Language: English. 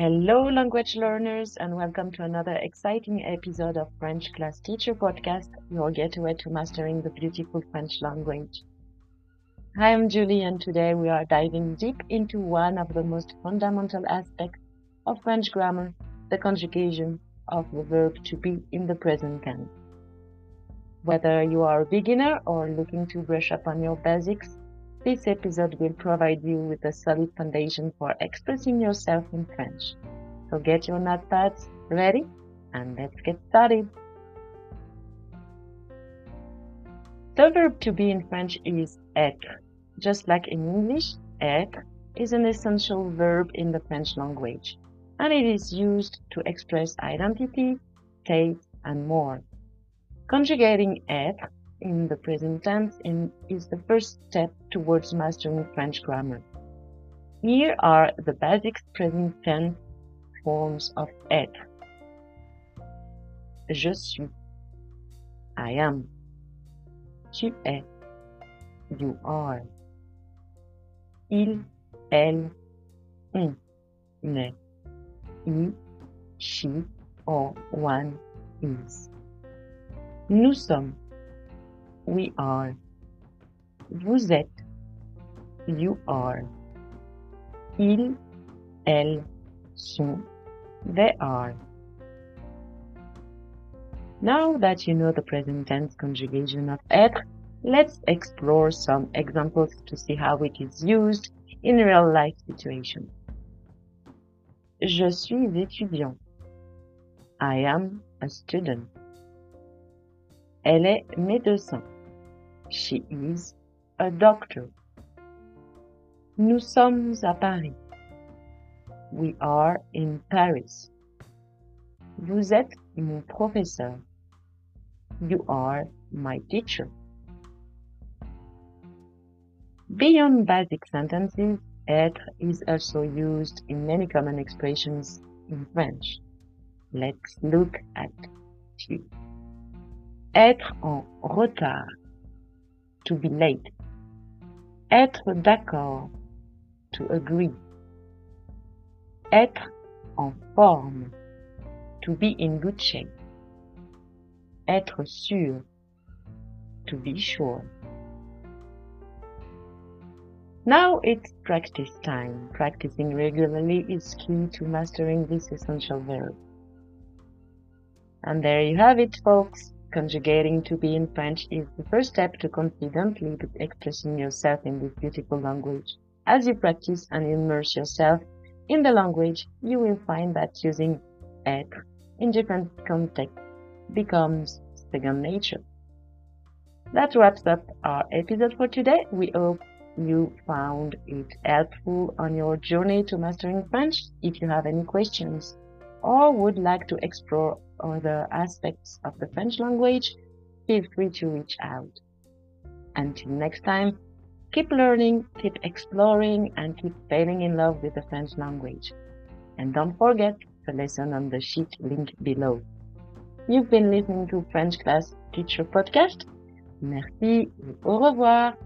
Hello, language learners, and welcome to another exciting episode of French Class Teacher Podcast, your gateway to mastering the beautiful French language. Hi, I'm Julie, and today we are diving deep into one of the most fundamental aspects of French grammar, the conjugation of the verb to be in the present tense. Whether you are a beginner or looking to brush up on your basics, this episode will provide you with a solid foundation for expressing yourself in French. So get your notepads ready and let's get started. The verb to be in French is être. Just like in English, être is an essential verb in the French language, and it is used to express identity, taste, and more. Conjugating être in the present tense and is the first step towards mastering French grammar. Here are the basic present tense forms of être. Je suis. I am. Tu es. You are. Il, elle, on, ne. Il, she, or one is. Nous sommes. We are. Vous êtes. You are. Ils, elles sont. They are. Now that you know the present tense conjugation of être, let's explore some examples to see how it is used in real life situations. Je suis étudiant. I am a student. Elle est médecin. She is a doctor. Nous sommes à Paris. We are in Paris. Vous êtes mon professeur. You are my teacher. Beyond basic sentences, être is also used in many common expressions in French. Let's look at few. Être en retard to be late. Être d'accord, to agree. Être en forme, to be in good shape. Être sûr, to be sure. Now it's practice time. Practicing regularly is key to mastering this essential verb. And there you have it, folks. Conjugating to be in French is the first step to confidently expressing yourself in this beautiful language. As you practice and immerse yourself in the language, you will find that using être in different contexts becomes second nature. That wraps up our episode for today. We hope you found it helpful on your journey to mastering French. If you have any questions or would like to explore other aspects of the French language, feel free to reach out. Until next time, keep learning, keep exploring, and keep falling in love with the French language. And don't forget the lesson on the sheet link below. You've been listening to French Class Teacher Podcast. Merci au revoir.